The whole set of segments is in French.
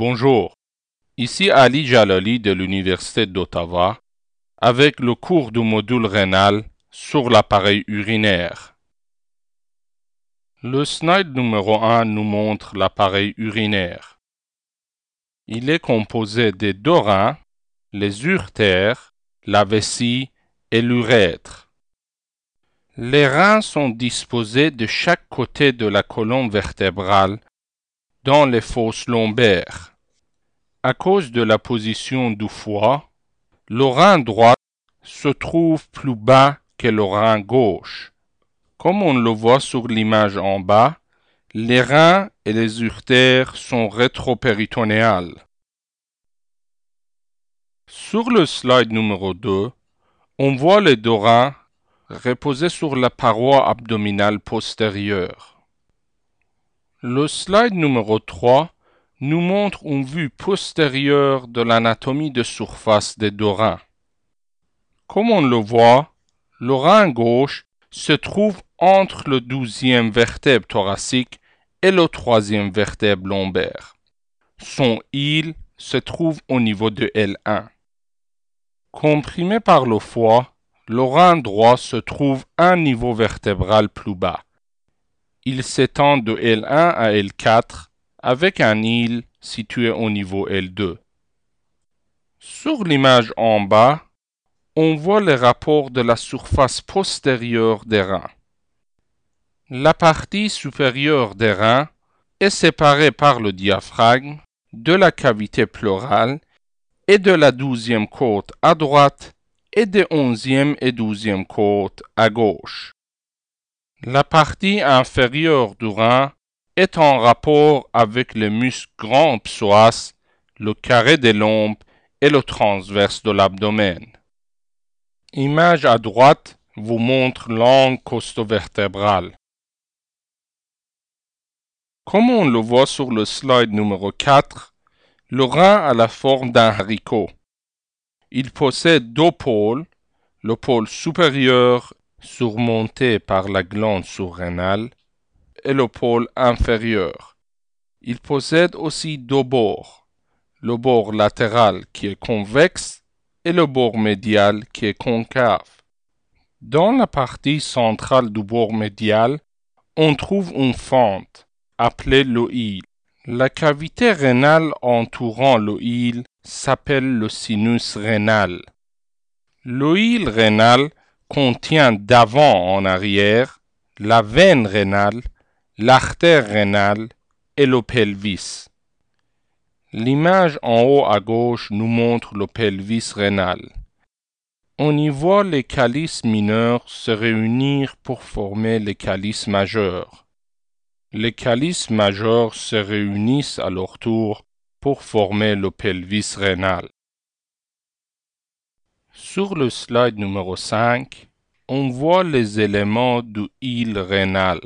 Bonjour, ici Ali Jalali de l'Université d'Ottawa avec le cours du module rénal sur l'appareil urinaire. Le slide numéro 1 nous montre l'appareil urinaire. Il est composé des deux reins, les urtères, la vessie et l'urètre. Les reins sont disposés de chaque côté de la colonne vertébrale dans les fosses lombaires. À cause de la position du foie, le rein droit se trouve plus bas que le rein gauche. Comme on le voit sur l'image en bas, les reins et les urtères sont rétropéritonéales. Sur le slide numéro 2, on voit les deux reins reposer sur la paroi abdominale postérieure. Le slide numéro 3 nous montre une vue postérieure de l'anatomie de surface des deux reins. Comme on le voit, le rein gauche se trouve entre le douzième vertèbre thoracique et le troisième vertèbre lombaire. Son île se trouve au niveau de L1. Comprimé par le foie, le rein droit se trouve un niveau vertébral plus bas il s'étend de L1 à L4 avec un île situé au niveau L2. Sur l'image en bas, on voit les rapports de la surface postérieure des reins. La partie supérieure des reins est séparée par le diaphragme de la cavité pleurale et de la douzième côte à droite et des onzième et douzième côtes à gauche. La partie inférieure du rein est en rapport avec le muscle grand psoas, le carré des lombes et le transverse de l'abdomen. Image à droite vous montre l'angle costo-vertébral. Comme on le voit sur le slide numéro 4, le rein a la forme d'un haricot. Il possède deux pôles, le pôle supérieur surmonté par la glande surrénale et le pôle inférieur. Il possède aussi deux bords, le bord latéral qui est convexe et le bord médial qui est concave. Dans la partie centrale du bord médial, on trouve une fente appelée l'oïl. La cavité rénale entourant l'oïl s'appelle le sinus rénal. L'oïl rénal contient d'avant en arrière la veine rénale, l'artère rénale et le pelvis. L'image en haut à gauche nous montre le pelvis rénal. On y voit les calices mineurs se réunir pour former les calices majeurs. Les calices majeurs se réunissent à leur tour pour former le pelvis rénal. Sur le slide numéro 5, on voit les éléments du île rénal.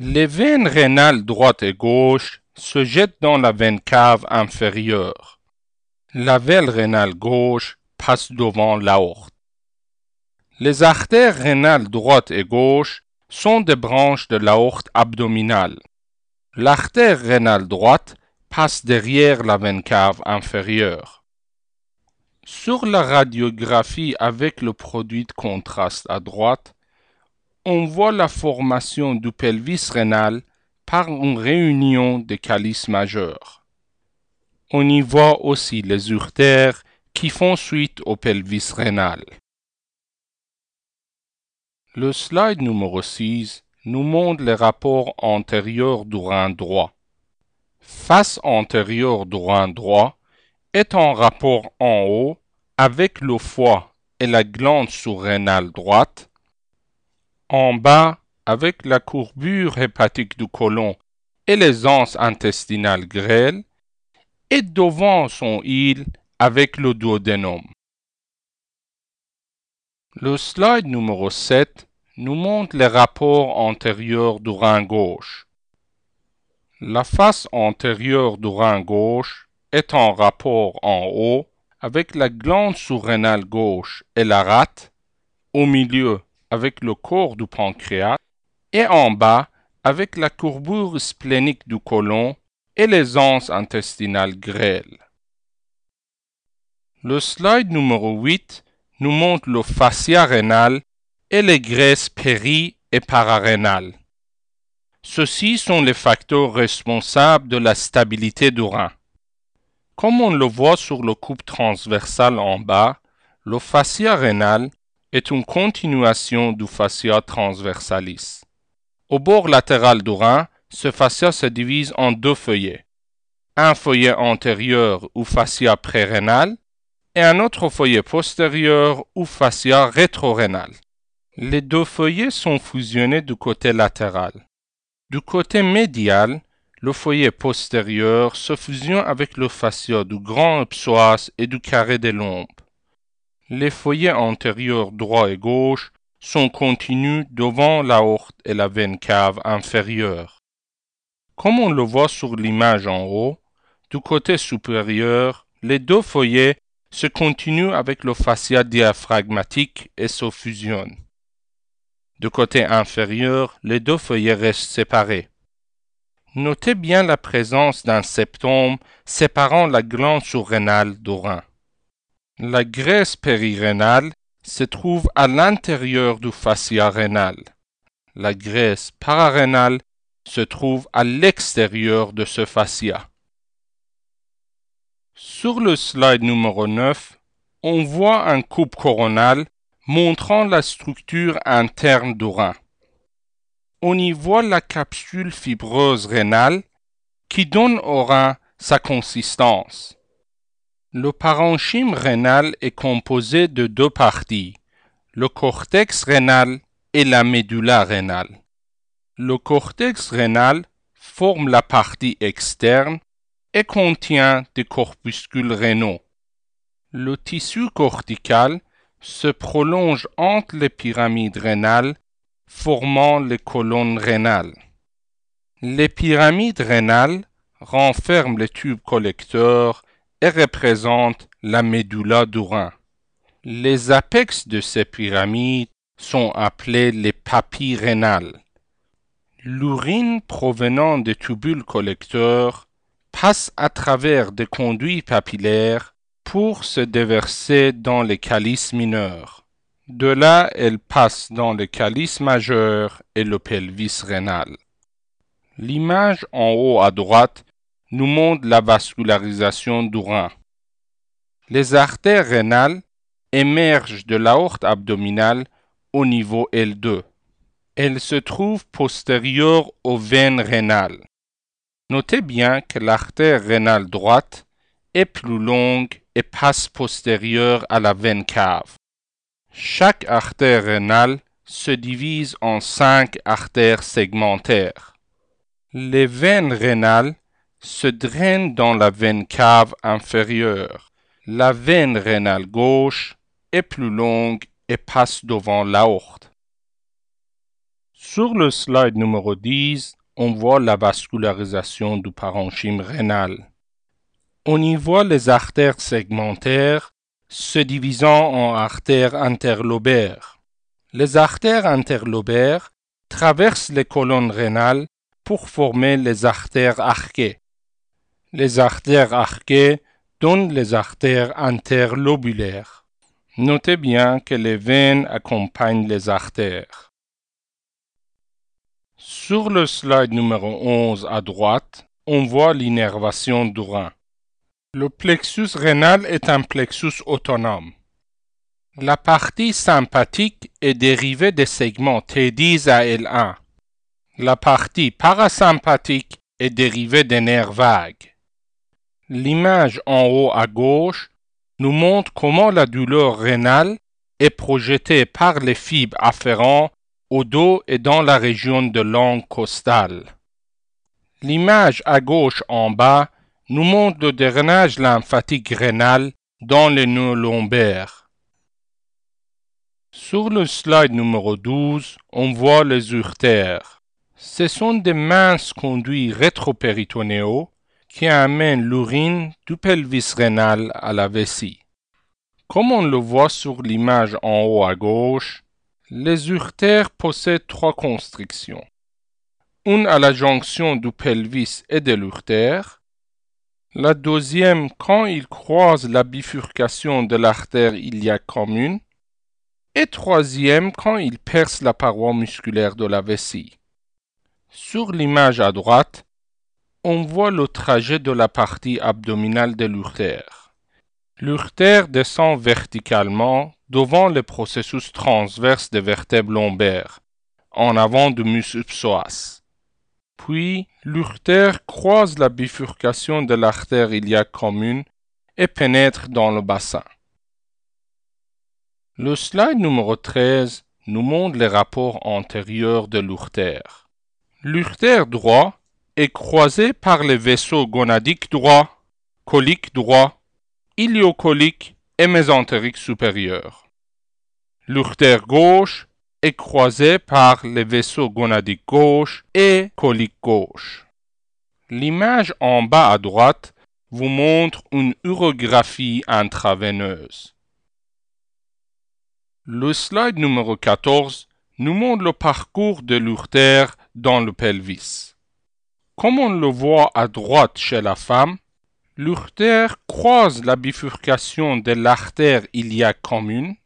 Les veines rénales droite et gauche se jettent dans la veine cave inférieure. La veine rénale gauche passe devant l'aorte. Les artères rénales droite et gauche sont des branches de l'aorte abdominale. L'artère rénale droite passe derrière la veine cave inférieure. Sur la radiographie avec le produit de contraste à droite, on voit la formation du pelvis rénal par une réunion des calices majeurs. On y voit aussi les urtères qui font suite au pelvis rénal. Le slide numéro 6 nous montre les rapports antérieurs du rein droit. Face antérieure du rein droit, est en rapport en haut avec le foie et la glande surrénale droite, en bas avec la courbure hépatique du côlon et les anses intestinales grêles, et devant son île avec le duodénum. Le slide numéro 7 nous montre les rapports antérieurs du rein gauche. La face antérieure du rein gauche est en rapport en haut avec la glande surrénale gauche et la rate, au milieu avec le corps du pancréas et en bas avec la courbure splénique du côlon et les anses intestinales grêles. Le slide numéro 8 nous montre le fascia rénal et les graisses péri- et pararénales. Ceux-ci sont les facteurs responsables de la stabilité du rein. Comme on le voit sur le coupe transversal en bas, le fascia rénal est une continuation du fascia transversalis. Au bord latéral du rein, ce fascia se divise en deux feuillets. Un feuillet antérieur ou fascia prérénal et un autre feuillet postérieur ou fascia rétrorénal. Les deux feuillets sont fusionnés du côté latéral. Du côté médial, le feuillet postérieur se fusionne avec le fascia du grand psoas et du carré des lombes. Les feuillets antérieurs droit et gauche sont continus devant l'aorte et la veine cave inférieure. Comme on le voit sur l'image en haut, du côté supérieur, les deux feuillets se continuent avec le fascia diaphragmatique et se fusionnent. Du côté inférieur, les deux feuillets restent séparés. Notez bien la présence d'un septum séparant la glande surrénale du rein. La graisse périrénale se trouve à l'intérieur du fascia rénal. La graisse pararénale se trouve à l'extérieur de ce fascia. Sur le slide numéro 9, on voit un coupe coronal montrant la structure interne du rein. On y voit la capsule fibreuse rénale qui donne au rein sa consistance. Le parenchyme rénal est composé de deux parties, le cortex rénal et la médula rénale. Le cortex rénal forme la partie externe et contient des corpuscules rénaux. Le tissu cortical se prolonge entre les pyramides rénales, formant les colonnes rénales. Les pyramides rénales renferment les tubes collecteurs et représentent la médula du rein. Les apex de ces pyramides sont appelés les papilles rénales. L'urine provenant des tubules collecteurs passe à travers des conduits papillaires pour se déverser dans les calices mineurs. De là, elle passe dans le calice majeur et le pelvis rénal. L'image en haut à droite nous montre la vascularisation du rein. Les artères rénales émergent de l'aorte abdominale au niveau L2. Elles se trouvent postérieures aux veines rénales. Notez bien que l'artère rénale droite est plus longue et passe postérieure à la veine cave. Chaque artère rénale se divise en cinq artères segmentaires. Les veines rénales se drainent dans la veine cave inférieure. La veine rénale gauche est plus longue et passe devant l'aorte. Sur le slide numéro 10, on voit la vascularisation du parenchyme rénal. On y voit les artères segmentaires se divisant en artères interlobaires. Les artères interlobaires traversent les colonnes rénales pour former les artères arquées. Les artères arquées donnent les artères interlobulaires. Notez bien que les veines accompagnent les artères. Sur le slide numéro 11 à droite, on voit l'innervation du rein. Le plexus rénal est un plexus autonome. La partie sympathique est dérivée des segments T10 à L1. La partie parasympathique est dérivée des nerfs vagues. L'image en haut à gauche nous montre comment la douleur rénale est projetée par les fibres afférents au dos et dans la région de l'angle costal. L'image à gauche en bas nous montre le drainage lymphatique rénal dans les nœuds lombaires. Sur le slide numéro 12, on voit les urtères. Ce sont des minces conduits rétropéritonéaux qui amènent l'urine du pelvis rénal à la vessie. Comme on le voit sur l'image en haut à gauche, les urtères possèdent trois constrictions. une à la jonction du pelvis et de l'urtère, la deuxième quand il croise la bifurcation de l'artère iliaque commune, et troisième quand il perce la paroi musculaire de la vessie. Sur l'image à droite, on voit le trajet de la partie abdominale de l'urtère. L'urtère descend verticalement devant le processus transverse des vertèbres lombaires, en avant du muscle psoas. Puis, l'urtère croise la bifurcation de l'artère iliaque commune et pénètre dans le bassin. Le slide numéro 13 nous montre les rapports antérieurs de l'urtère. L'urtère droit est croisé par les vaisseaux gonadiques droit, colique droit, iliocolique et mésentérique supérieur. L'urtère gauche est croisé par les vaisseaux gonadiques gauche et colique gauche. L'image en bas à droite vous montre une urographie intraveineuse. Le slide numéro 14 nous montre le parcours de l'urtère dans le pelvis. Comme on le voit à droite chez la femme, l'urtère croise la bifurcation de l'artère iliaque commune,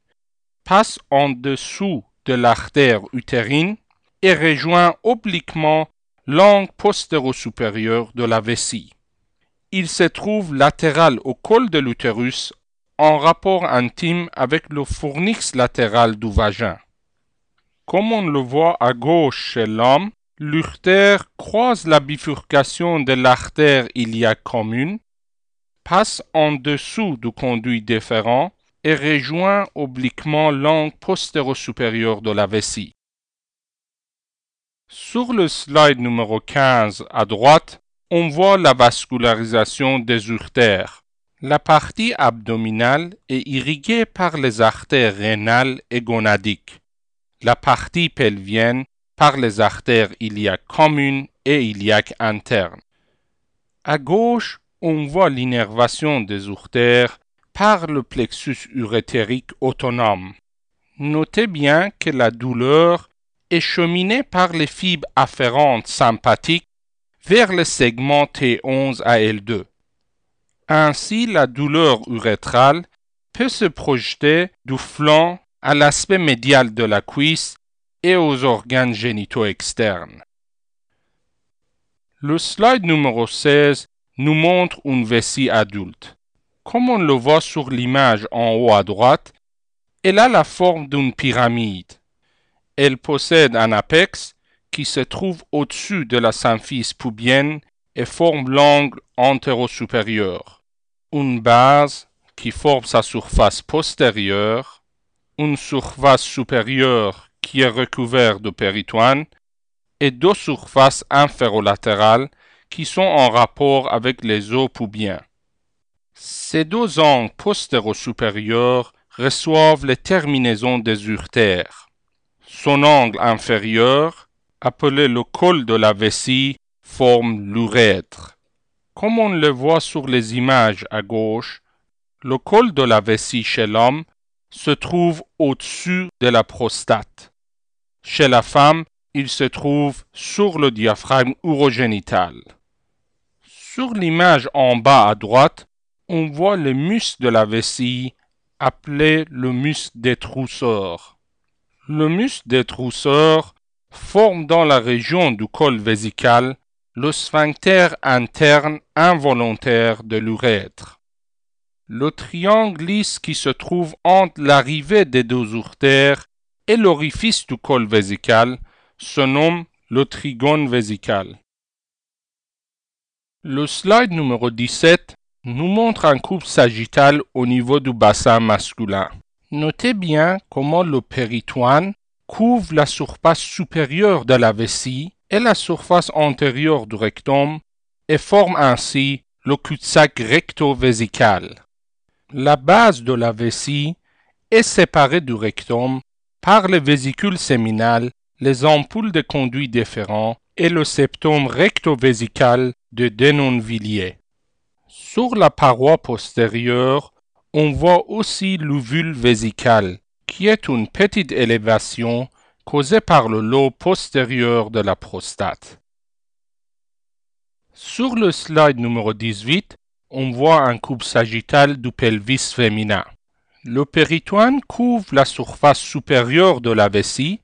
passe en dessous de l'artère utérine et rejoint obliquement l'angle postéro-supérieur de la vessie. Il se trouve latéral au col de l'utérus en rapport intime avec le fournix latéral du vagin. Comme on le voit à gauche chez l'homme, l'urtère croise la bifurcation de l'artère iliaque commune, passe en dessous du conduit déférent et rejoint obliquement l'angle postéro-supérieur de la vessie. Sur le slide numéro 15 à droite, on voit la vascularisation des urtères. La partie abdominale est irriguée par les artères rénales et gonadiques. La partie pelvienne par les artères iliaques communes et iliaques internes. À gauche, on voit l'innervation des urtères par le plexus urétérique autonome. Notez bien que la douleur est cheminée par les fibres afférentes sympathiques vers le segment T11 à L2. Ainsi, la douleur urétrale peut se projeter du flanc à l'aspect médial de la cuisse et aux organes génitaux externes. Le slide numéro 16 nous montre une vessie adulte. Comme on le voit sur l'image en haut à droite, elle a la forme d'une pyramide. Elle possède un apex qui se trouve au-dessus de la symphyse pubienne et forme l'angle antéro-supérieur. Une base qui forme sa surface postérieure, une surface supérieure qui est recouverte de péritoine et deux surfaces inférolatérales qui sont en rapport avec les os pubiens. Ces deux angles postéro-supérieurs reçoivent les terminaisons des urtères. Son angle inférieur, appelé le col de la vessie, forme l'urètre. Comme on le voit sur les images à gauche, le col de la vessie chez l'homme se trouve au-dessus de la prostate. Chez la femme, il se trouve sur le diaphragme urogénital. Sur l'image en bas à droite, on voit le muscle de la vessie appelé le muscle des trousseurs. Le muscle des trousseurs forme dans la région du col vésical le sphincter interne involontaire de l'urètre. Le triangle lisse qui se trouve entre l'arrivée des deux urtères et l'orifice du col vésical se nomme le trigone vésical. Le slide numéro 17 nous montre un couple sagittal au niveau du bassin masculin. Notez bien comment le péritoine couvre la surface supérieure de la vessie et la surface antérieure du rectum et forme ainsi le cul-de-sac recto-vésical. La base de la vessie est séparée du rectum par les vésicules séminales, les ampoules de conduit déférent et le septum recto-vésical de Denonvilliers. Sur la paroi postérieure, on voit aussi l'ovule vésical, qui est une petite élévation causée par le lobe postérieur de la prostate. Sur le slide numéro 18, on voit un coupe sagittal du pelvis féminin. Le péritoine couvre la surface supérieure de la vessie,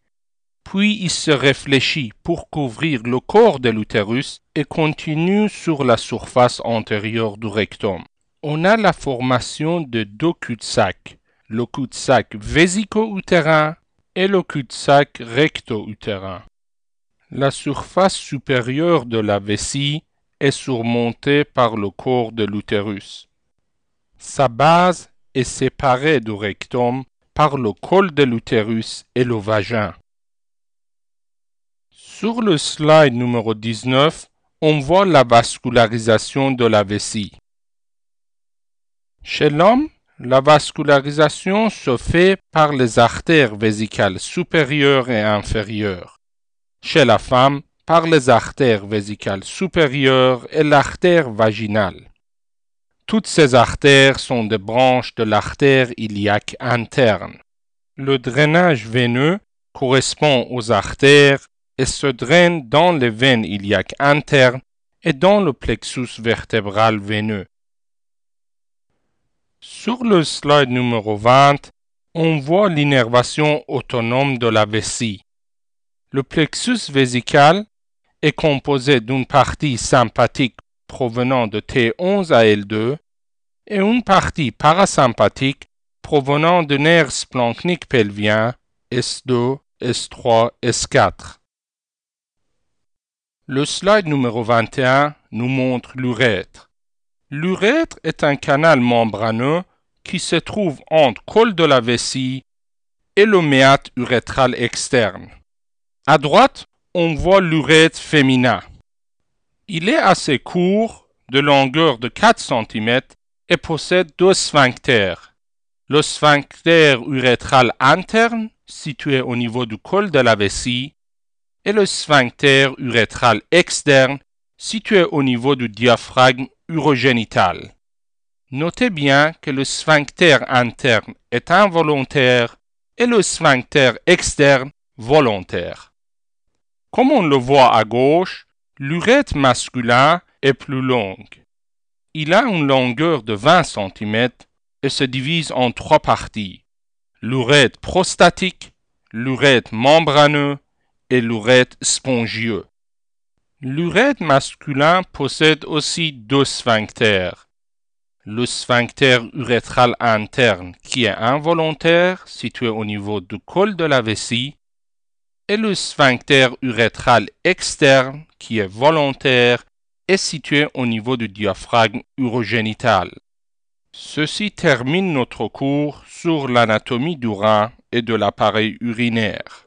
puis il se réfléchit pour couvrir le corps de l'utérus et continue sur la surface antérieure du rectum. On a la formation de deux cul-de-sac, le cul-de-sac vésico-utérin et le cul-de-sac recto-utérin. La surface supérieure de la vessie est surmontée par le corps de l'utérus. Sa base est séparée du rectum par le col de l'utérus et le vagin. Sur le slide numéro 19, on voit la vascularisation de la vessie. Chez l'homme, la vascularisation se fait par les artères vésicales supérieures et inférieures. Chez la femme, par les artères vésicales supérieures et l'artère vaginale. Toutes ces artères sont des branches de l'artère iliaque interne. Le drainage veineux correspond aux artères et se draine dans les veines iliaques internes et dans le plexus vertébral veineux. Sur le slide numéro 20, on voit l'innervation autonome de la vessie. Le plexus vésical est composé d'une partie sympathique provenant de T11 à L2 et une partie parasympathique provenant de nerfs splanchniques pelviens S2, S3, S4. Le slide numéro 21 nous montre l'urètre. L'urètre est un canal membraneux qui se trouve entre col de la vessie et le méate urétral externe. À droite, on voit l'urètre féminin. Il est assez court, de longueur de 4 cm, et possède deux sphincters. Le sphincter urétral interne, situé au niveau du col de la vessie, et le sphincter urétral externe, situé au niveau du diaphragme urogénital. Notez bien que le sphincter interne est involontaire et le sphincter externe volontaire. Comme on le voit à gauche, l'urètre masculin est plus long. Il a une longueur de 20 cm et se divise en trois parties. L'urètre prostatique, l'urètre membraneux et l'urètre spongieux. L'urètre masculin possède aussi deux sphincters. Le sphincter urétral interne qui est involontaire, situé au niveau du col de la vessie, et le sphincter urétral externe, qui est volontaire, est situé au niveau du diaphragme urogénital. Ceci termine notre cours sur l'anatomie du rein et de l'appareil urinaire.